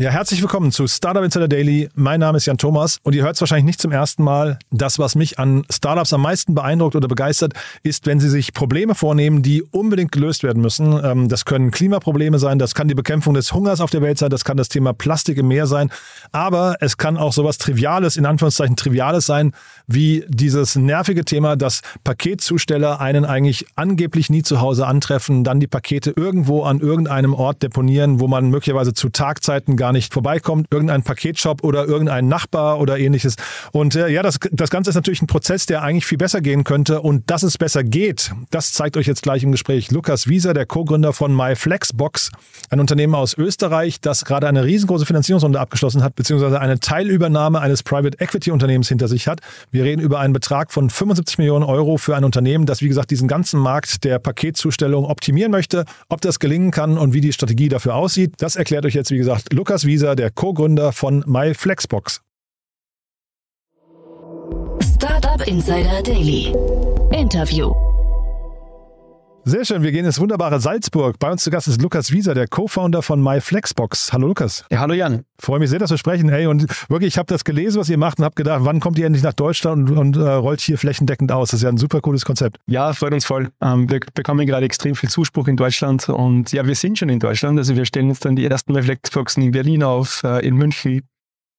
Ja, herzlich willkommen zu Startup Insider Daily. Mein Name ist Jan Thomas und ihr hört es wahrscheinlich nicht zum ersten Mal. Das, was mich an Startups am meisten beeindruckt oder begeistert, ist, wenn sie sich Probleme vornehmen, die unbedingt gelöst werden müssen. Ähm, das können Klimaprobleme sein, das kann die Bekämpfung des Hungers auf der Welt sein, das kann das Thema Plastik im Meer sein, aber es kann auch sowas Triviales, in Anführungszeichen Triviales sein, wie dieses nervige Thema, dass Paketzusteller einen eigentlich angeblich nie zu Hause antreffen, dann die Pakete irgendwo an irgendeinem Ort deponieren, wo man möglicherweise zu Tagzeiten gar gar nicht vorbeikommt, irgendein Paketshop oder irgendein Nachbar oder ähnliches. Und äh, ja, das, das Ganze ist natürlich ein Prozess, der eigentlich viel besser gehen könnte. Und dass es besser geht, das zeigt euch jetzt gleich im Gespräch Lukas Wieser, der Co-Gründer von MyFlexbox, ein Unternehmen aus Österreich, das gerade eine riesengroße Finanzierungsrunde abgeschlossen hat, beziehungsweise eine Teilübernahme eines Private Equity Unternehmens hinter sich hat. Wir reden über einen Betrag von 75 Millionen Euro für ein Unternehmen, das, wie gesagt, diesen ganzen Markt der Paketzustellung optimieren möchte. Ob das gelingen kann und wie die Strategie dafür aussieht, das erklärt euch jetzt, wie gesagt, Lukas Lukas Wieser, der Co-Gründer von MyFlexbox. Startup Insider Daily. Interview. Sehr schön, wir gehen ins wunderbare Salzburg. Bei uns zu Gast ist Lukas Wieser, der Co-Founder von MyFlexbox. Hallo Lukas. Ja, hallo Jan. Freue mich sehr, dass wir sprechen. Hey, und wirklich, ich habe das gelesen, was ihr macht und habe gedacht, wann kommt ihr endlich nach Deutschland und, und äh, rollt hier flächendeckend aus? Das ist ja ein super cooles Konzept. Ja, freut uns voll. Ähm, wir bekommen gerade extrem viel Zuspruch in Deutschland und ja, wir sind schon in Deutschland. Also wir stellen jetzt dann die ersten MyFlexboxen in Berlin auf, äh, in München,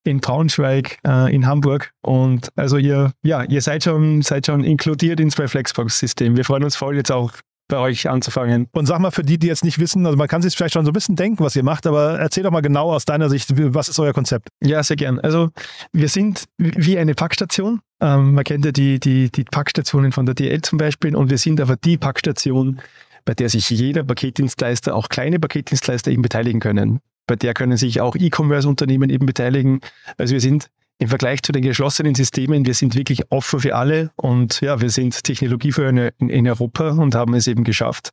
in Braunschweig, äh, in Hamburg. Und also ihr, ja, ihr seid schon, seid schon inkludiert ins MyFlexbox-System. Wir freuen uns voll, jetzt auch bei euch anzufangen. Und sag mal für die, die jetzt nicht wissen, also man kann sich vielleicht schon so ein bisschen denken, was ihr macht, aber erzähl doch mal genau aus deiner Sicht, was ist euer Konzept? Ja, sehr gern. Also wir sind wie eine Packstation. Ähm, man kennt ja die, die, die Packstationen von der DL zum Beispiel und wir sind aber die Packstation, bei der sich jeder Paketdienstleister, auch kleine Paketdienstleister eben beteiligen können. Bei der können sich auch E-Commerce-Unternehmen eben beteiligen. Also wir sind im Vergleich zu den geschlossenen Systemen, wir sind wirklich offen für alle und ja, wir sind Technologieführer in, in Europa und haben es eben geschafft,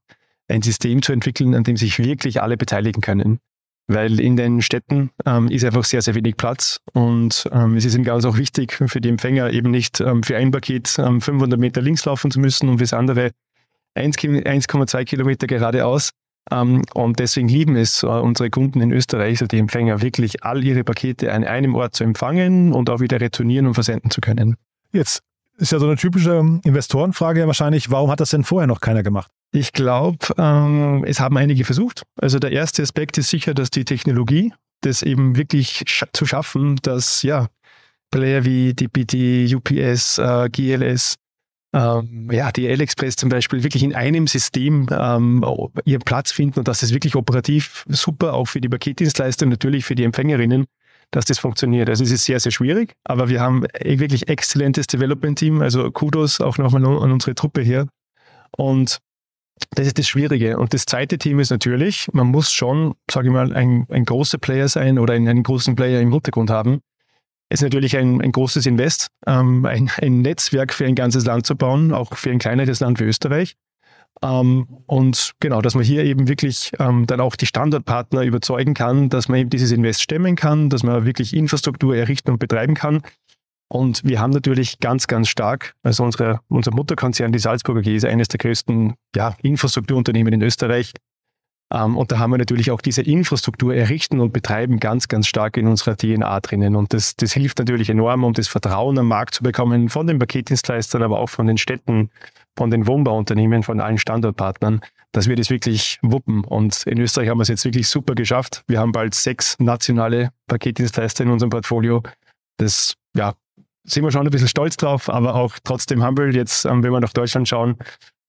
ein System zu entwickeln, an dem sich wirklich alle beteiligen können. Weil in den Städten ähm, ist einfach sehr, sehr wenig Platz und ähm, es ist eben ganz auch wichtig für die Empfänger eben nicht ähm, für ein Paket ähm, 500 Meter links laufen zu müssen und fürs andere 1,2 Kilometer geradeaus, ähm, und deswegen lieben es äh, unsere Kunden in Österreich, also die Empfänger, wirklich all ihre Pakete an einem Ort zu empfangen und auch wieder retournieren und versenden zu können. Jetzt ist ja so eine typische Investorenfrage ja wahrscheinlich, warum hat das denn vorher noch keiner gemacht? Ich glaube, ähm, es haben einige versucht. Also der erste Aspekt ist sicher, dass die Technologie, das eben wirklich sch zu schaffen, dass ja Player wie DPD, UPS, äh, GLS ähm, ja, die L-Express zum Beispiel wirklich in einem System ähm, ihren Platz finden und dass es wirklich operativ super auch für die Paketdienstleister und natürlich für die Empfängerinnen, dass das funktioniert. Also es ist sehr, sehr schwierig, aber wir haben wirklich exzellentes Development-Team, also Kudos auch nochmal an unsere Truppe hier. Und das ist das Schwierige. Und das zweite Team ist natürlich, man muss schon, sage ich mal, ein, ein großer Player sein oder einen, einen großen Player im Hintergrund haben, ist natürlich ein, ein großes Invest, ähm, ein, ein, Netzwerk für ein ganzes Land zu bauen, auch für ein kleineres Land wie Österreich. Ähm, und genau, dass man hier eben wirklich ähm, dann auch die Standortpartner überzeugen kann, dass man eben dieses Invest stemmen kann, dass man wirklich Infrastruktur errichten und betreiben kann. Und wir haben natürlich ganz, ganz stark, also unsere, unser Mutterkonzern, die Salzburger AG, ist eines der größten ja, Infrastrukturunternehmen in Österreich. Ähm, und da haben wir natürlich auch diese Infrastruktur errichten und betreiben ganz, ganz stark in unserer DNA drinnen. Und das, das hilft natürlich enorm, um das Vertrauen am Markt zu bekommen von den Paketdienstleistern, aber auch von den Städten, von den Wohnbauunternehmen, von allen Standortpartnern, dass wir das wirklich wuppen. Und in Österreich haben wir es jetzt wirklich super geschafft. Wir haben bald sechs nationale Paketdienstleister in unserem Portfolio. Das, ja, sind wir schon ein bisschen stolz drauf, aber auch trotzdem humble. Jetzt, ähm, wenn wir nach Deutschland schauen,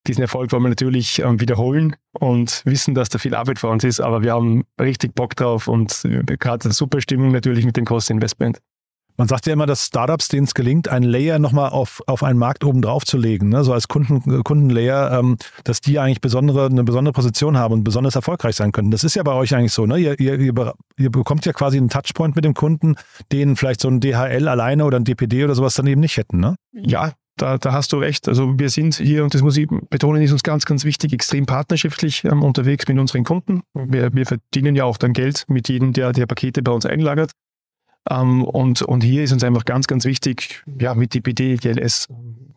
diesen Erfolg wollen wir natürlich ähm, wiederholen und wissen, dass da viel Arbeit vor uns ist, aber wir haben richtig Bock drauf und äh, gerade eine super Stimmung natürlich mit dem Cost Investment. Man sagt ja immer, dass Startups, denen es gelingt, einen Layer nochmal auf, auf einen Markt oben drauf zu legen, ne? so als Kunden, Kundenlayer, ähm, dass die eigentlich besondere, eine besondere Position haben und besonders erfolgreich sein können. Das ist ja bei euch eigentlich so. Ne? Ihr, ihr, ihr, ihr bekommt ja quasi einen Touchpoint mit dem Kunden, den vielleicht so ein DHL alleine oder ein DPD oder sowas dann eben nicht hätten. Ne? Ja, da, da hast du recht. Also wir sind hier, und das muss ich betonen, ist uns ganz, ganz wichtig, extrem partnerschaftlich ähm, unterwegs mit unseren Kunden. Wir, wir verdienen ja auch dann Geld mit jedem, der, der Pakete bei uns einlagert. Ähm, und, und hier ist uns einfach ganz, ganz wichtig, ja, mit DPD, GLS,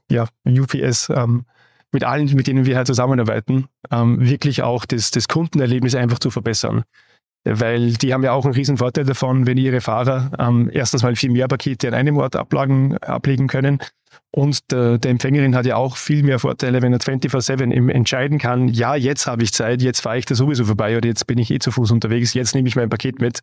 ja, UPS, ähm, mit allen, mit denen wir halt zusammenarbeiten, ähm, wirklich auch das, das Kundenerlebnis einfach zu verbessern. Weil die haben ja auch einen riesen Vorteil davon, wenn ihre Fahrer ähm, erstens mal viel mehr Pakete an einem Ort ablagen, ablegen können und der, der Empfängerin hat ja auch viel mehr Vorteile, wenn er 24-7 entscheiden kann, ja, jetzt habe ich Zeit, jetzt fahre ich da sowieso vorbei oder jetzt bin ich eh zu Fuß unterwegs, jetzt nehme ich mein Paket mit.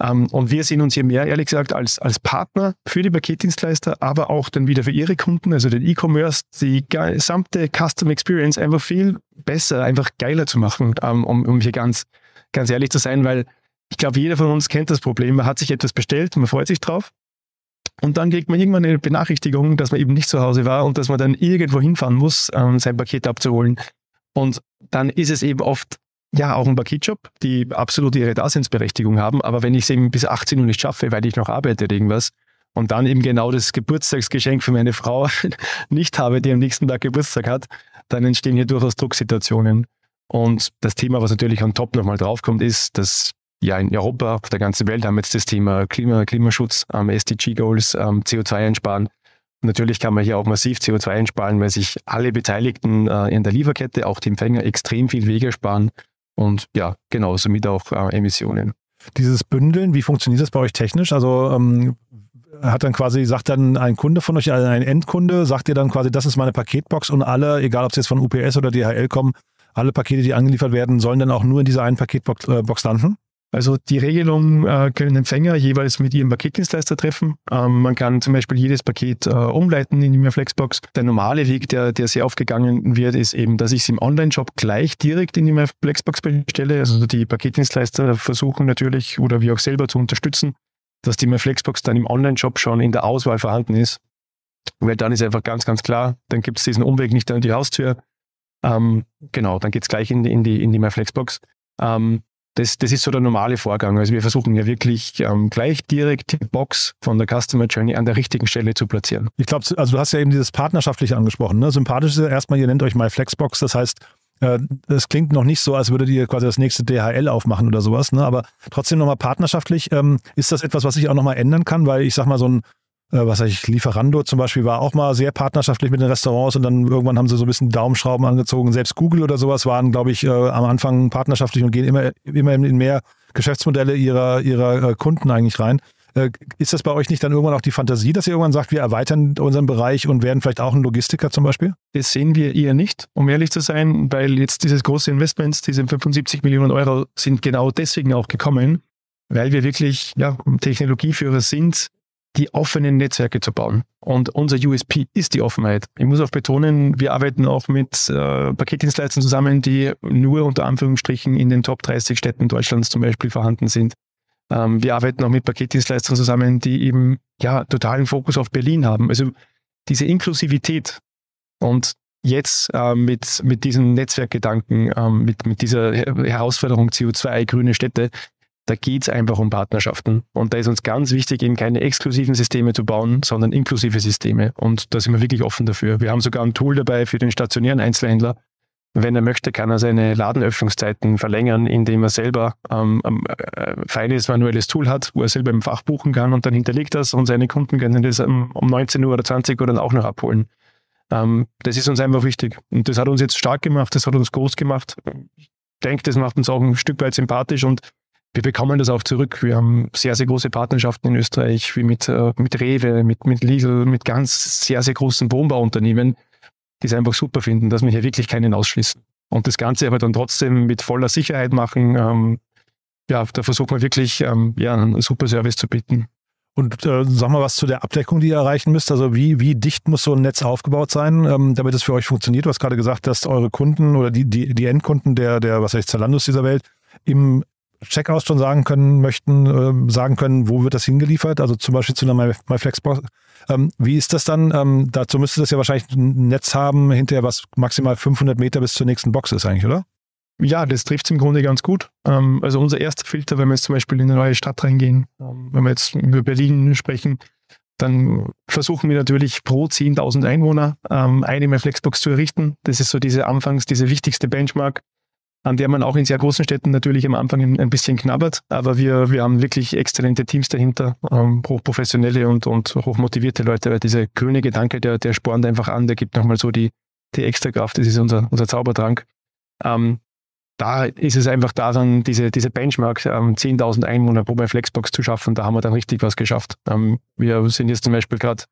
Ähm, und wir sehen uns hier mehr, ehrlich gesagt, als, als Partner für die Paketdienstleister, aber auch dann wieder für ihre Kunden, also den E-Commerce, die gesamte Custom Experience einfach viel besser, einfach geiler zu machen, ähm, um, um hier ganz, ganz ehrlich zu sein, weil ich glaube, jeder von uns kennt das Problem. Man hat sich etwas bestellt, man freut sich drauf. Und dann kriegt man irgendwann eine Benachrichtigung, dass man eben nicht zu Hause war und dass man dann irgendwo hinfahren muss, ähm, sein Paket abzuholen. Und dann ist es eben oft ja auch ein Paketjob, die absolut ihre Daseinsberechtigung haben. Aber wenn ich es eben bis 18 Uhr nicht schaffe, weil ich noch arbeite oder irgendwas, und dann eben genau das Geburtstagsgeschenk für meine Frau nicht habe, die am nächsten Tag Geburtstag hat, dann entstehen hier durchaus Drucksituationen. Und das Thema, was natürlich on top nochmal draufkommt, ist, dass ja in Europa, auf der ganzen Welt haben wir jetzt das Thema Klima, Klimaschutz, ähm, SDG-Goals, ähm, CO2 einsparen. Natürlich kann man hier auch massiv CO2 einsparen, weil sich alle Beteiligten äh, in der Lieferkette, auch die Empfänger, extrem viel Wege sparen und ja, genau, somit auch äh, Emissionen. Dieses Bündeln, wie funktioniert das bei euch technisch? Also ähm, hat dann quasi, sagt dann ein Kunde von euch, also ein Endkunde, sagt ihr dann quasi, das ist meine Paketbox und alle, egal ob es jetzt von UPS oder DHL kommen, alle Pakete, die angeliefert werden, sollen dann auch nur in dieser einen Paketbox äh, landen? Also die Regelung äh, können Empfänger jeweils mit ihrem Paketdienstleister treffen. Ähm, man kann zum Beispiel jedes Paket äh, umleiten in die Flexbox. Der normale Weg, der, der sehr aufgegangen wird, ist eben, dass ich es im Online-Shop gleich direkt in die Flexbox bestelle. Also die Paketdienstleister versuchen natürlich oder wir auch selber zu unterstützen, dass die Flexbox dann im Online-Shop schon in der Auswahl vorhanden ist. Weil dann ist einfach ganz, ganz klar, dann gibt es diesen Umweg nicht an die Haustür. Ähm, genau, dann geht es gleich in die, in die, in die MyFlexbox. Ähm, das, das ist so der normale Vorgang. Also wir versuchen ja wirklich ähm, gleich direkt die Box von der Customer Journey an der richtigen Stelle zu platzieren. Ich glaube, also du hast ja eben dieses Partnerschaftliche angesprochen. Ne? Sympathisch ist ja erstmal, ihr nennt euch MyFlexbox. Das heißt, äh, es klingt noch nicht so, als würdet ihr quasi das nächste DHL aufmachen oder sowas. Ne? Aber trotzdem nochmal partnerschaftlich. Ähm, ist das etwas, was sich auch nochmal ändern kann? Weil ich sag mal, so ein was weiß ich, Lieferando zum Beispiel war auch mal sehr partnerschaftlich mit den Restaurants und dann irgendwann haben sie so ein bisschen Daumenschrauben angezogen. Selbst Google oder sowas waren, glaube ich, äh, am Anfang partnerschaftlich und gehen immer, immer in mehr Geschäftsmodelle ihrer, ihrer äh, Kunden eigentlich rein. Äh, ist das bei euch nicht dann irgendwann auch die Fantasie, dass ihr irgendwann sagt, wir erweitern unseren Bereich und werden vielleicht auch ein Logistiker zum Beispiel? Das sehen wir eher nicht, um ehrlich zu sein, weil jetzt dieses große Investments, diese 75 Millionen Euro, sind genau deswegen auch gekommen, weil wir wirklich ja, Technologieführer sind die offenen Netzwerke zu bauen. Und unser USP ist die Offenheit. Ich muss auch betonen, wir arbeiten auch mit äh, Paketdienstleistern zusammen, die nur unter Anführungsstrichen in den Top 30 Städten Deutschlands zum Beispiel vorhanden sind. Ähm, wir arbeiten auch mit Paketdienstleistern zusammen, die eben ja totalen Fokus auf Berlin haben. Also diese Inklusivität und jetzt äh, mit, mit diesem Netzwerkgedanken, ähm, mit, mit dieser Herausforderung CO2, grüne Städte, da geht es einfach um Partnerschaften. Und da ist uns ganz wichtig, eben keine exklusiven Systeme zu bauen, sondern inklusive Systeme. Und da sind wir wirklich offen dafür. Wir haben sogar ein Tool dabei für den stationären Einzelhändler. Wenn er möchte, kann er seine Ladenöffnungszeiten verlängern, indem er selber ähm, ein äh, feines manuelles Tool hat, wo er selber im Fach buchen kann und dann hinterlegt das und seine Kunden können das um 19 Uhr oder 20 Uhr dann auch noch abholen. Ähm, das ist uns einfach wichtig. Und das hat uns jetzt stark gemacht, das hat uns groß gemacht. Ich denke, das macht uns auch ein Stück weit sympathisch und wir bekommen das auch zurück. Wir haben sehr, sehr große Partnerschaften in Österreich, wie mit, äh, mit Rewe, mit, mit Lidl, mit ganz sehr, sehr großen Wohnbauunternehmen, die es einfach super finden, dass wir hier wirklich keinen ausschließen. Und das Ganze aber dann trotzdem mit voller Sicherheit machen. Ähm, ja, da versuchen wir wirklich, ähm, ja, einen super Service zu bieten. Und äh, sag mal was zu der Abdeckung, die ihr erreichen müsst. Also wie, wie dicht muss so ein Netz aufgebaut sein, ähm, damit es für euch funktioniert? Du hast gerade gesagt, dass eure Kunden oder die, die, die Endkunden der, der, was heißt Zalandos dieser Welt im Checkout schon sagen können möchten, äh, sagen können, wo wird das hingeliefert, also zum Beispiel zu einer MyFlexbox. Ähm, wie ist das dann? Ähm, dazu müsste das ja wahrscheinlich ein Netz haben, hinterher was maximal 500 Meter bis zur nächsten Box ist eigentlich, oder? Ja, das trifft es im Grunde ganz gut. Ähm, also unser erster Filter, wenn wir jetzt zum Beispiel in eine neue Stadt reingehen, ähm, wenn wir jetzt über Berlin sprechen, dann versuchen wir natürlich pro 10.000 Einwohner ähm, eine MyFlexbox zu errichten. Das ist so diese anfangs, diese wichtigste Benchmark an der man auch in sehr großen Städten natürlich am Anfang ein bisschen knabbert. Aber wir, wir haben wirklich exzellente Teams dahinter, ähm, hochprofessionelle und, und hochmotivierte Leute, weil dieser grüne Gedanke, der, der spornt einfach an, der gibt nochmal so die, die extra Kraft, das ist unser, unser Zaubertrank. Ähm, da ist es einfach daran, diese, diese Benchmark, ähm, 10.000 Einwohner pro Flexbox zu schaffen, da haben wir dann richtig was geschafft. Ähm, wir sind jetzt zum Beispiel gerade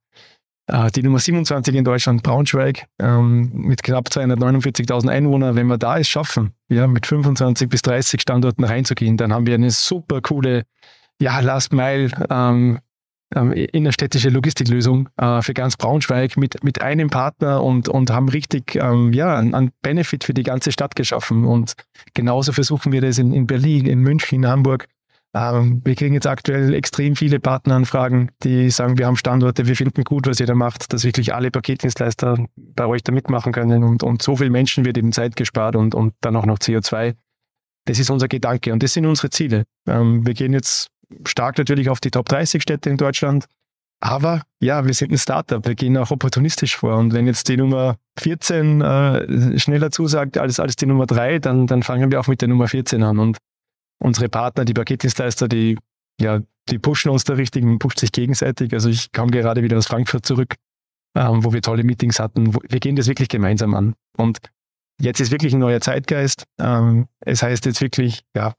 die Nummer 27 in Deutschland, Braunschweig, ähm, mit knapp 249.000 Einwohnern. Wenn wir da es schaffen, ja, mit 25 bis 30 Standorten reinzugehen, dann haben wir eine super coole, ja, Last Mile, ähm, ähm, innerstädtische Logistiklösung äh, für ganz Braunschweig mit, mit einem Partner und, und haben richtig ähm, ja, einen Benefit für die ganze Stadt geschaffen. Und genauso versuchen wir das in, in Berlin, in München, in Hamburg. Ähm, wir kriegen jetzt aktuell extrem viele Partneranfragen, die sagen, wir haben Standorte, wir finden gut, was ihr da macht, dass wirklich alle Paketdienstleister bei euch da mitmachen können und, und so viel Menschen wird eben Zeit gespart und, und dann auch noch CO2. Das ist unser Gedanke und das sind unsere Ziele. Ähm, wir gehen jetzt stark natürlich auf die Top 30 Städte in Deutschland. Aber ja, wir sind ein Startup, wir gehen auch opportunistisch vor. Und wenn jetzt die Nummer 14 äh, schneller zusagt als, als die Nummer 3, dann, dann fangen wir auch mit der Nummer 14 an. Und unsere Partner, die Paketdienstleister, die, ja, die pushen uns da richtig, man pusht sich gegenseitig. Also ich kam gerade wieder aus Frankfurt zurück, ähm, wo wir tolle Meetings hatten. Wir gehen das wirklich gemeinsam an. Und jetzt ist wirklich ein neuer Zeitgeist. Ähm, es heißt jetzt wirklich, ja,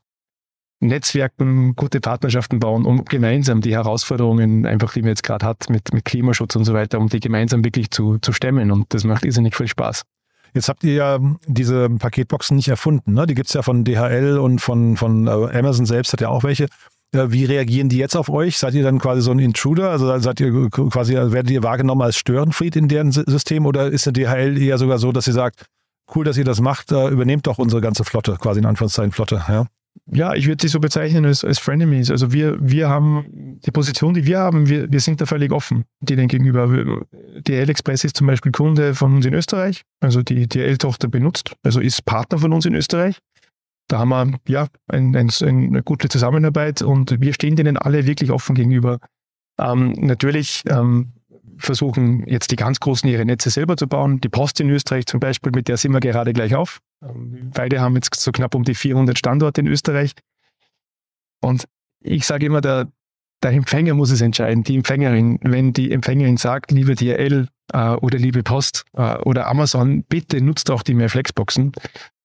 Netzwerken, gute Partnerschaften bauen, um gemeinsam die Herausforderungen, einfach die man jetzt gerade hat mit, mit Klimaschutz und so weiter, um die gemeinsam wirklich zu, zu stemmen. Und das macht irrsinnig viel Spaß. Jetzt habt ihr ja diese Paketboxen nicht erfunden. Ne? Die gibt es ja von DHL und von, von äh, Amazon selbst, hat ja auch welche. Wie reagieren die jetzt auf euch? Seid ihr dann quasi so ein Intruder? Also seid ihr quasi, werdet ihr wahrgenommen als Störenfried in deren System oder ist eine DHL eher sogar so, dass sie sagt, cool, dass ihr das macht, äh, übernehmt doch unsere ganze Flotte, quasi in Anführungszeichen Flotte, ja? Ja, ich würde sie so bezeichnen als, als Frenemies. Also wir, wir haben die Position, die wir haben, wir, wir sind da völlig offen denen gegenüber. DL Express ist zum Beispiel Kunde von uns in Österreich. Also die DL-Tochter benutzt, also ist Partner von uns in Österreich. Da haben wir ja ein, ein, eine gute Zusammenarbeit und wir stehen denen alle wirklich offen gegenüber. Ähm, natürlich ähm, versuchen jetzt die ganz Großen ihre Netze selber zu bauen. Die Post in Österreich zum Beispiel, mit der sind wir gerade gleich auf. Ähm, beide haben jetzt so knapp um die 400 Standorte in Österreich. Und ich sage immer, der, der Empfänger muss es entscheiden, die Empfängerin. Wenn die Empfängerin sagt, liebe DRL äh, oder liebe Post äh, oder Amazon, bitte nutzt auch die mehr Flexboxen,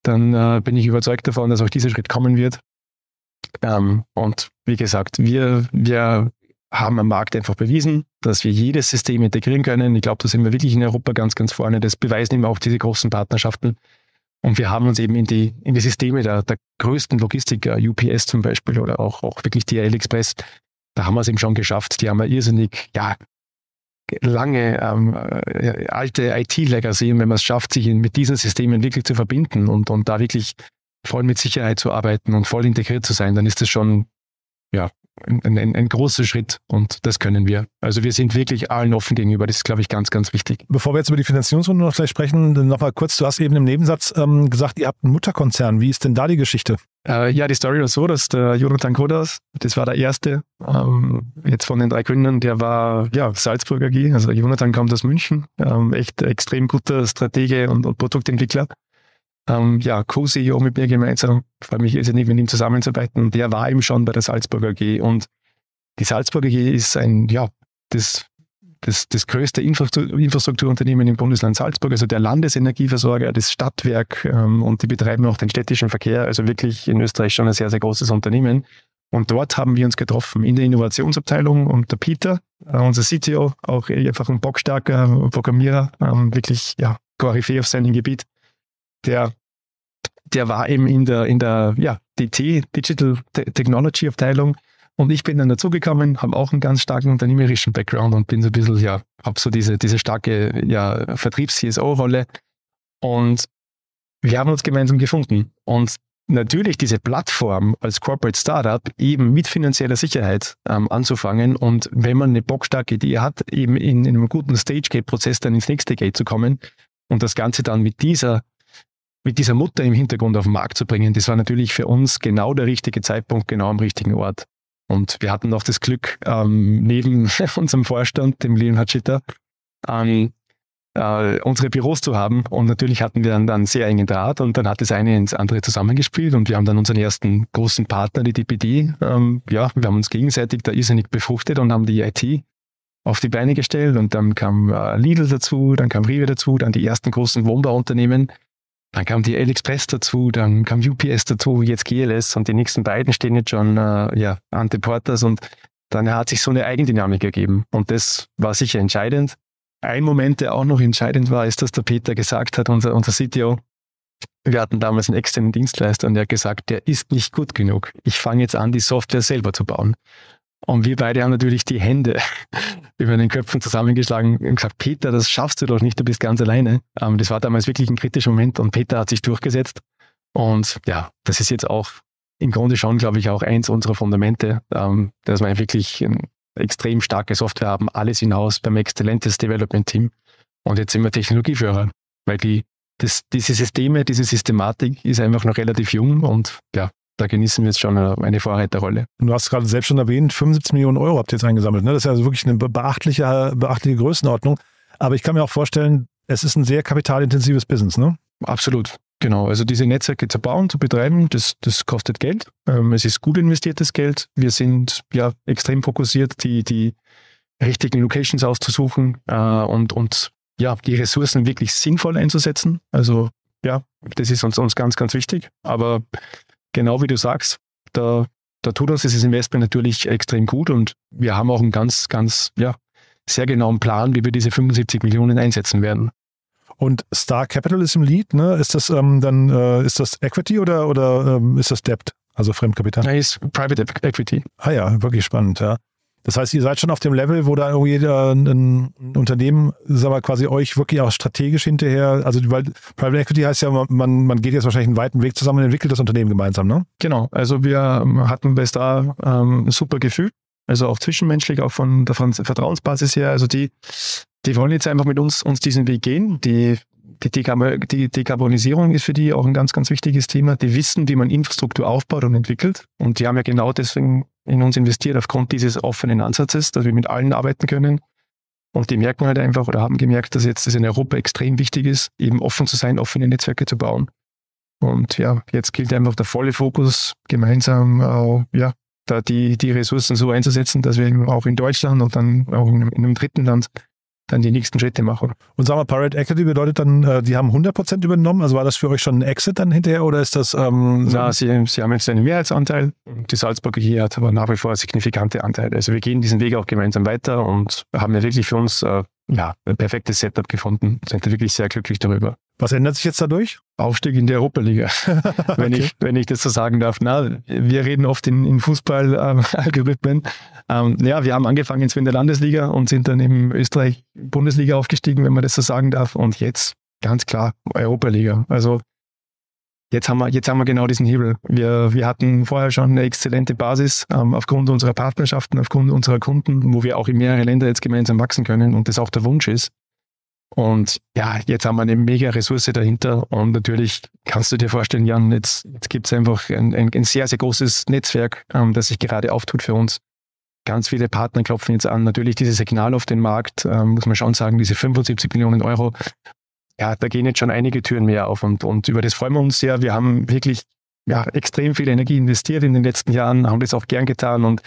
dann äh, bin ich überzeugt davon, dass auch dieser Schritt kommen wird. Ähm, und wie gesagt, wir, wir haben am Markt einfach bewiesen, dass wir jedes System integrieren können. Ich glaube, da sind wir wirklich in Europa ganz, ganz vorne. Das beweisen eben auch diese großen Partnerschaften. Und wir haben uns eben in die, in die Systeme der, der größten Logistiker, UPS zum Beispiel oder auch, auch wirklich DHL Express, da haben wir es eben schon geschafft. Die haben wir irrsinnig, ja, lange ähm, äh, alte IT-Legacy, wenn man es schafft, sich mit diesen Systemen wirklich zu verbinden und, und da wirklich voll mit Sicherheit zu arbeiten und voll integriert zu sein, dann ist das schon ja, ein, ein, ein, großer Schritt und das können wir. Also wir sind wirklich allen offen gegenüber. Das ist, glaube ich, ganz, ganz wichtig. Bevor wir jetzt über die Finanzierungsrunde noch gleich sprechen, nochmal kurz, du hast eben im Nebensatz ähm, gesagt, ihr habt einen Mutterkonzern. Wie ist denn da die Geschichte? Äh, ja, die Story war so, dass der Jonathan Kodas, das war der erste, ähm, jetzt von den drei Gründern, der war ja Salzburger AG. Also Jonathan kommt aus München, ähm, echt extrem guter Stratege und, und Produktentwickler ähm, ja, Co-CEO mit mir gemeinsam. Freue mich irrsinnig, mit ihm zusammenzuarbeiten. Der war eben schon bei der Salzburger AG und die Salzburger AG ist ein, ja, das, das, das größte Infrastrukturunternehmen im Bundesland Salzburg, also der Landesenergieversorger, das Stadtwerk ähm, und die betreiben auch den städtischen Verkehr, also wirklich in Österreich schon ein sehr, sehr großes Unternehmen. Und dort haben wir uns getroffen in der Innovationsabteilung und der Peter, äh, unser CTO, auch einfach ein bockstarker Programmierer, ähm, wirklich ja, Koryphäe auf seinem Gebiet, der, der war eben in der, in der ja, DT, Digital Technology Abteilung. Und ich bin dann dazugekommen, habe auch einen ganz starken unternehmerischen Background und bin so ein bisschen, ja, habe so diese, diese starke ja, Vertriebs-CSO-Rolle. Und wir haben uns gemeinsam gefunden. Und natürlich diese Plattform als Corporate Startup eben mit finanzieller Sicherheit ähm, anzufangen und wenn man eine bockstarke Idee hat, eben in, in einem guten Stage-Gate-Prozess dann ins nächste Gate zu kommen und das Ganze dann mit dieser mit dieser Mutter im Hintergrund auf den Markt zu bringen, das war natürlich für uns genau der richtige Zeitpunkt, genau am richtigen Ort. Und wir hatten noch das Glück, ähm, neben unserem Vorstand, dem Leon Hachita, ähm, äh, unsere Büros zu haben. Und natürlich hatten wir dann, dann sehr engen Draht und dann hat das eine ins andere zusammengespielt und wir haben dann unseren ersten großen Partner, die DPD, ähm, ja, wir haben uns gegenseitig da irrsinnig befruchtet und haben die IT auf die Beine gestellt und dann kam äh, Lidl dazu, dann kam Rewe dazu, dann die ersten großen Wohnbauunternehmen Dann kam die AliExpress dazu, dann kam UPS dazu, jetzt GLS und die nächsten beiden stehen jetzt schon äh, ja, an den und dann hat sich so eine Eigendynamik ergeben und das war sicher entscheidend. Ein Moment, der auch noch entscheidend war, ist, dass der Peter gesagt hat, unser, unser CTO, wir hatten damals einen externen Dienstleister und der hat gesagt, der ist nicht gut genug. Ich fange jetzt an, die Software selber zu bauen. Und wir beide haben natürlich die Hände über den Köpfen zusammengeschlagen und gesagt, Peter, das schaffst du doch nicht, du bist ganz alleine. Ähm, das war damals wirklich ein kritischer Moment und Peter hat sich durchgesetzt. Und ja, das ist jetzt auch im Grunde schon, glaube ich, auch eins unserer Fundamente, ähm, dass wir wirklich extrem starke Software haben, alles hinaus beim exzellentes Development Team. Und jetzt sind wir Technologieführer, weil die, das, diese Systeme, diese Systematik ist einfach noch relativ jung und ja, da genießen wir jetzt schon eine Vorreiterrolle. Du hast gerade selbst schon erwähnt, 75 Millionen Euro habt ihr jetzt eingesammelt. Ne? Das ist also wirklich eine beachtliche, beachtliche Größenordnung. Aber ich kann mir auch vorstellen, es ist ein sehr kapitalintensives Business, ne? Absolut. Genau, also diese Netzwerke zu bauen, zu betreiben, das, das kostet Geld. Ähm, es ist gut investiertes Geld. Wir sind ja extrem fokussiert, die, die richtigen Locations auszusuchen äh, und, und ja, die Ressourcen wirklich sinnvoll einzusetzen. Also ja, das ist uns, uns ganz, ganz wichtig. Aber genau wie du sagst, da, da tut uns dieses Investment natürlich extrem gut und wir haben auch einen ganz, ganz, ja, sehr genauen Plan, wie wir diese 75 Millionen einsetzen werden. Und Star Capital ist im Lead, ne? Ist das ähm, dann, äh, ist das Equity oder, oder ähm, ist das Debt? Also Fremdkapital? Nein, ist Private Equity. Ah ja, wirklich spannend, ja. Das heißt, ihr seid schon auf dem Level, wo da irgendwie äh, ein, Unternehmen, sagen wir quasi euch wirklich auch strategisch hinterher, also weil Private Equity heißt ja, man, man geht jetzt wahrscheinlich einen weiten Weg zusammen und entwickelt das Unternehmen gemeinsam, ne? Genau, also wir hatten bei Star ähm, ein super Gefühl, also auch zwischenmenschlich, auch von der Vertrauensbasis her. Also die, die wollen jetzt einfach mit uns, uns diesen Weg gehen. Die, die, die Dekarbonisierung ist für die auch ein ganz, ganz wichtiges Thema. Die wissen, wie man Infrastruktur aufbaut und entwickelt. Und die haben ja genau deswegen in uns investiert, aufgrund dieses offenen Ansatzes, dass wir mit allen arbeiten können. Und die merken halt einfach oder haben gemerkt, dass jetzt das in Europa extrem wichtig ist, eben offen zu sein, offene Netzwerke zu bauen. Und ja, jetzt gilt einfach der volle Fokus, gemeinsam äh, ja, da die, die Ressourcen so einzusetzen, dass wir eben auch in Deutschland und dann auch in einem, in einem dritten Land dann die nächsten Schritte machen. Und sagen wir, Pirate Equity bedeutet dann, äh, die haben 100% übernommen. Also war das für euch schon ein Exit dann hinterher oder ist das? Ähm, Na, sie, sie haben jetzt einen Mehrheitsanteil. Die Salzburger hier hat aber nach wie vor signifikante Anteile. Also wir gehen diesen Weg auch gemeinsam weiter und haben ja wirklich für uns äh, ja, ein perfektes Setup gefunden. Sind wirklich sehr glücklich darüber. Was ändert sich jetzt dadurch? Aufstieg in die Europaliga, wenn, okay. ich, wenn ich das so sagen darf. Na, wir reden oft in, in Fußball-Algorithmen. Ähm, ja, wir haben angefangen in der Landesliga und sind dann in Österreich Bundesliga aufgestiegen, wenn man das so sagen darf. Und jetzt ganz klar Europaliga. Also jetzt haben wir, jetzt haben wir genau diesen Hebel. Wir, wir hatten vorher schon eine exzellente Basis ähm, aufgrund unserer Partnerschaften, aufgrund unserer Kunden, wo wir auch in mehrere Länder jetzt gemeinsam wachsen können und das auch der Wunsch ist. Und ja, jetzt haben wir eine mega Ressource dahinter und natürlich kannst du dir vorstellen, Jan, jetzt, jetzt gibt es einfach ein, ein, ein, sehr, sehr großes Netzwerk, ähm, das sich gerade auftut für uns. Ganz viele Partner klopfen jetzt an. Natürlich dieses Signal auf den Markt, ähm, muss man schon sagen, diese 75 Millionen Euro, ja, da gehen jetzt schon einige Türen mehr auf und, und über das freuen wir uns sehr. Wir haben wirklich ja, extrem viel Energie investiert in den letzten Jahren, haben das auch gern getan und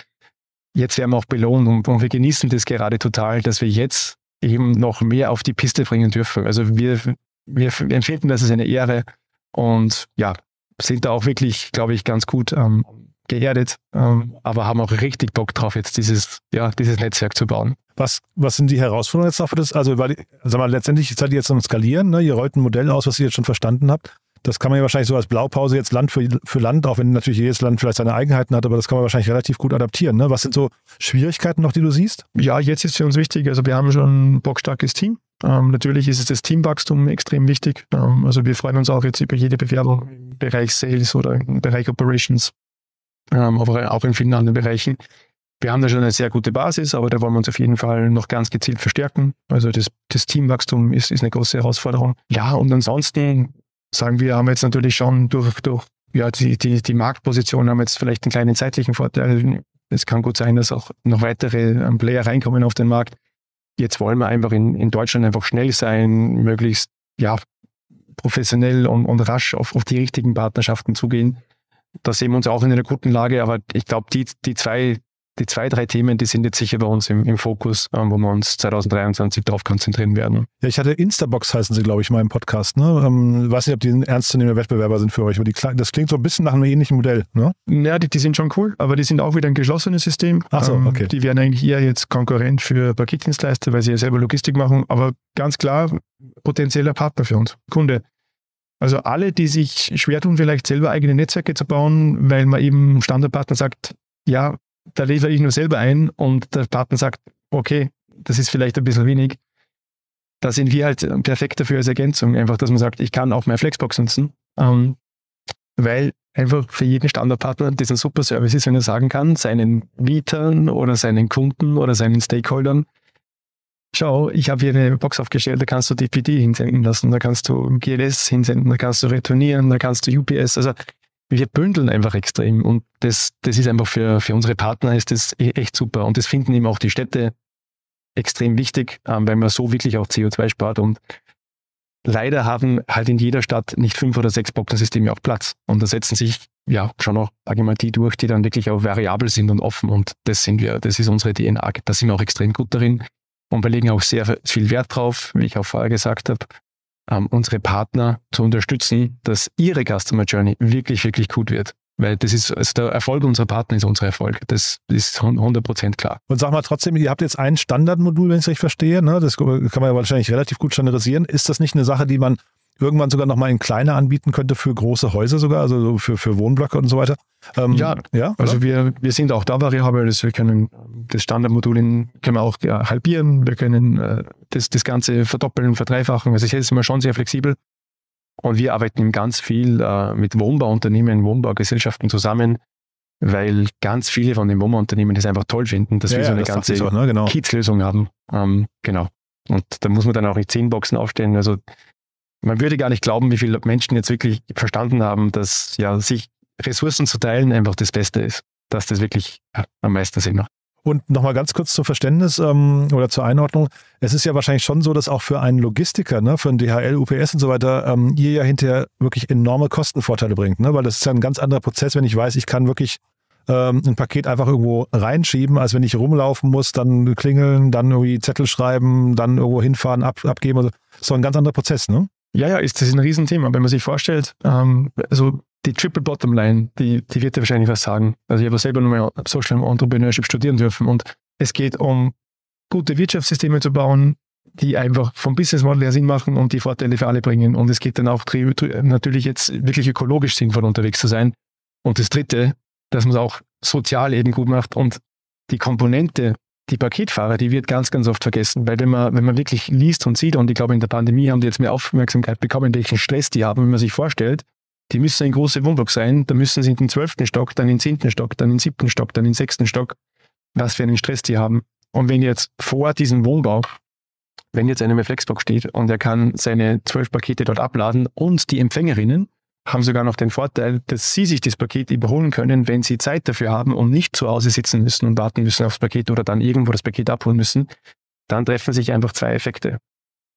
jetzt werden wir auch belohnt und, und wir genießen das gerade total, dass wir jetzt eben noch mehr auf die Piste bringen dürfen. Also wir, wir empfinden das als eine Ehre und ja, sind da auch wirklich, glaube ich, ganz gut ähm, geerdet, ähm, aber haben auch richtig Bock drauf, jetzt dieses, ja, dieses Netzwerk zu bauen. Was, was sind die Herausforderungen jetzt dafür? Das, also, weil, sag mal, letztendlich seid ihr jetzt am Skalieren, ne? ihr rollt ein Modell aus, was ihr jetzt schon verstanden habt. Das kann man ja wahrscheinlich so als Blaupause jetzt Land für, für Land, auch wenn natürlich jedes Land vielleicht seine Eigenheiten hat, aber das kann man wahrscheinlich relativ gut adaptieren. Ne? Was sind so Schwierigkeiten noch, die du siehst? Ja, jetzt ist für uns wichtig, also wir haben schon ein bockstarkes Team. Ähm, natürlich ist es das Teamwachstum extrem wichtig. Ähm, also wir freuen uns auch jetzt über jede Bewerbung im Bereich Sales oder im Bereich Operations, ähm, aber auch in vielen anderen Bereichen. Wir haben da schon eine sehr gute Basis, aber da wollen wir uns auf jeden Fall noch ganz gezielt verstärken. Also das, das Teamwachstum ist, ist eine große Herausforderung. Ja, und ansonsten sagen wir, haben jetzt natürlich schon durch, durch ja, die, die, die Marktposition haben jetzt vielleicht einen kleinen zeitlichen Vorteil. Es kann gut sein, dass auch noch weitere ähm, Player reinkommen auf den Markt. Jetzt wollen wir einfach in, in Deutschland einfach schnell sein, möglichst ja, professionell und, und rasch auf, auf die richtigen Partnerschaften zugehen. Da sehen wir uns auch in einer guten Lage, aber ich glaube, die, die zwei die zwei, drei Themen, die sind jetzt sicher bei uns im, im Fokus, ähm, wo wir uns 2023 darauf konzentrieren werden. Ja, ich hatte Instabox heißen sie, glaube ich, mal im Podcast. Ne? Ähm, weiß nicht, ob die ein ernstzunehmender Wettbewerber sind für euch, aber die, das klingt so ein bisschen nach einem ähnlichen Modell. Ne? Ja, die, die sind schon cool, aber die sind auch wieder ein geschlossenes System. Ach so, Ähm, okay. Die werden eigentlich eher jetzt Konkurrent für Paketdienstleister, weil sie ja selber Logistik machen, aber ganz klar potenzieller Partner für uns, Kunde. Also alle, die sich schwer tun, vielleicht selber eigene Netzwerke zu bauen, weil man eben Standardpartner sagt, ja, da liefere ich nur selber ein und der Partner sagt, okay, das ist vielleicht ein bisschen wenig. Da sind wir halt perfekt dafür als Ergänzung, einfach, dass man sagt, ich kann auch meine Flexbox nutzen, ähm, weil einfach für jeden Standardpartner ein super Service ist, wenn er sagen kann, seinen Mietern oder seinen Kunden oder seinen Stakeholdern, schau, ich habe hier eine Box aufgestellt, da kannst du DPD hinsenden lassen, da kannst du GLS hinsenden, da kannst du retournieren, da kannst du UPS. Also wir bündeln einfach extrem und das, das ist einfach für, für unsere Partner ist das e- echt super und das finden eben auch die Städte extrem wichtig, ähm, weil man so wirklich auch CO2 spart und leider haben halt in jeder Stadt nicht fünf oder sechs Boxensysteme auch Platz und da setzen sich ja schon auch die durch, die dann wirklich auch variabel sind und offen und das sind wir, das ist unsere DNA, da sind wir auch extrem gut darin und wir legen auch sehr viel Wert drauf, wie ich auch vorher gesagt habe, ähm, unsere Partner zu unterstützen, dass ihre Customer Journey wirklich, wirklich gut wird. Weil das ist, also der Erfolg unserer Partner ist unser Erfolg. Das ist 100% klar. Und sag mal trotzdem, ihr habt jetzt ein Standardmodul, wenn ich es richtig verstehe. Ne? Das kann man ja wahrscheinlich relativ gut standardisieren. Ist das nicht eine Sache, die man irgendwann sogar nochmal in kleiner anbieten könnte für große Häuser sogar, also so für, für Wohnblöcke und so weiter? Ähm, Ja, ja Also wir, wir sind auch da variabel. Also wir können das Standardmodul in, können wir auch ja, halbieren. Wir können äh, das, das Ganze verdoppeln, verdreifachen. Also hier sind wir schon sehr flexibel. Und wir arbeiten eben ganz viel äh, mit Wohnbauunternehmen, Wohnbaugesellschaften zusammen, weil ganz viele von den Wohnbauunternehmen das einfach toll finden, dass ja, wir so eine ganze auch, ne? genau. Kiez-Lösung haben. Ähm, genau. Und da muss man dann auch nicht zehn Boxen aufstellen. Also man würde gar nicht glauben, wie viele Menschen jetzt wirklich verstanden haben, dass ja sich Ressourcen zu teilen einfach das Beste ist. Dass das wirklich am meisten Sinn macht. Und nochmal ganz kurz zum Verständnis ähm, oder zur Einordnung. Es ist ja wahrscheinlich schon so, dass auch für einen Logistiker, ne, für einen DHL, UPS und so weiter, ähm, ihr ja hinterher wirklich enorme Kostenvorteile bringt. Ne? Weil das ist ja ein ganz anderer Prozess, wenn ich weiß, ich kann wirklich ähm, ein Paket einfach irgendwo reinschieben, als wenn ich rumlaufen muss, dann klingeln, dann irgendwie Zettel schreiben, dann irgendwo hinfahren, ab, abgeben. Also, das ist so ein ganz anderer Prozess, ne? Ja, ja, ist, das ist ein Riesenthema. Wenn man sich vorstellt, ähm, also die Triple Bottom Line, die, die wird dir wahrscheinlich was sagen. Also ich habe selber nochmal Social Entrepreneurship studieren dürfen und es geht um gute Wirtschaftssysteme zu bauen, die einfach vom Business Model her Sinn machen und die Vorteile für alle bringen. Und es geht dann auch natürlich jetzt wirklich ökologisch sinnvoll unterwegs zu sein. Und das Dritte, dass man es auch sozial eben gut macht und die Komponente, die Paketfahrer, die wird ganz, ganz oft vergessen, weil wenn man, wenn man wirklich liest und sieht, und ich glaube in der Pandemie haben die jetzt mehr Aufmerksamkeit bekommen, welchen Stress die haben, wenn man sich vorstellt, die müssen in große Wohnblock sein, da müssen sie in den zwölften Stock, dann in den zehnten Stock, dann in den siebten Stock, dann in den sechsten Stock, was für einen Stress die haben. Und wenn jetzt vor diesem Wohnbau, wenn jetzt eine Flexbox steht und er kann seine zwölf Pakete dort abladen und die Empfängerinnen haben sogar noch den Vorteil, dass sie sich das Paket überholen können, wenn sie Zeit dafür haben und nicht zu Hause sitzen müssen und warten müssen aufs Paket oder dann irgendwo das Paket abholen müssen, dann treffen sich einfach zwei Effekte.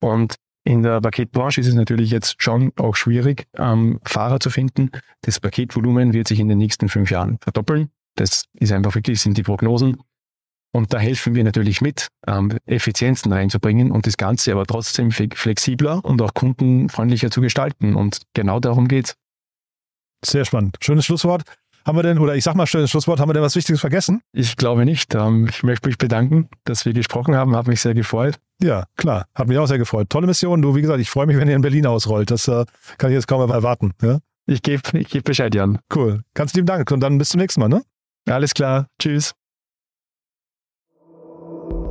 Und in der Paketbranche ist es natürlich jetzt schon auch schwierig, ähm, Fahrer zu finden. Das Paketvolumen wird sich in den nächsten fünf Jahren verdoppeln. Das ist einfach wirklich, sind die Prognosen. Und da helfen wir natürlich mit, ähm, Effizienzen reinzubringen und das Ganze aber trotzdem flexibler und auch kundenfreundlicher zu gestalten. Und genau darum geht's. Sehr spannend. Schönes Schlusswort. Haben wir denn, oder ich sag mal schönes Schlusswort, haben wir denn was Wichtiges vergessen? Ich glaube nicht. Ähm, ich möchte mich bedanken, dass wir gesprochen haben. Hat mich sehr gefreut. Ja, klar. Hat mich auch sehr gefreut. Tolle Mission. Du, wie gesagt, ich freue mich, wenn ihr in Berlin ausrollt. Das äh, kann ich jetzt kaum erwarten. Ja? Ich gebe ich geb Bescheid, Jan. Cool. Ganz lieben Dank. Und dann bis zum nächsten Mal, ne? Alles klar. Tschüss.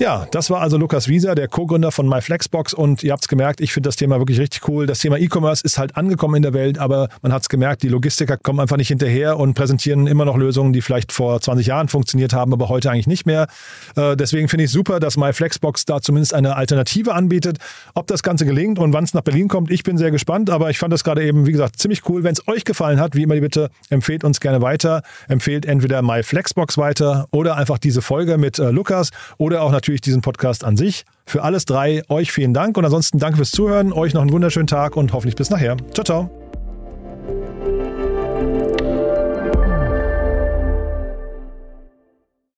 Ja, das war also Lukas Wieser, der Co-Gründer von MyFlexbox und ihr habt es gemerkt, ich finde das Thema wirklich richtig cool. Das Thema E-Commerce ist halt angekommen in der Welt, aber man hat es gemerkt, die Logistiker kommen einfach nicht hinterher und präsentieren immer noch Lösungen, die vielleicht vor 20 Jahren funktioniert haben, aber heute eigentlich nicht mehr. Äh, deswegen finde ich super, dass MyFlexbox da zumindest eine Alternative anbietet. Ob das Ganze gelingt und wann es nach Berlin kommt, ich bin sehr gespannt, aber ich fand das gerade eben, wie gesagt, ziemlich cool. Wenn es euch gefallen hat, wie immer bitte, empfehlt uns gerne weiter. Empfehlt entweder MyFlexbox weiter oder einfach diese Folge mit äh, Lukas oder auch natürlich diesen Podcast an sich. Für alles drei euch vielen Dank und ansonsten danke fürs Zuhören, euch noch einen wunderschönen Tag und hoffentlich bis nachher. Ciao, ciao.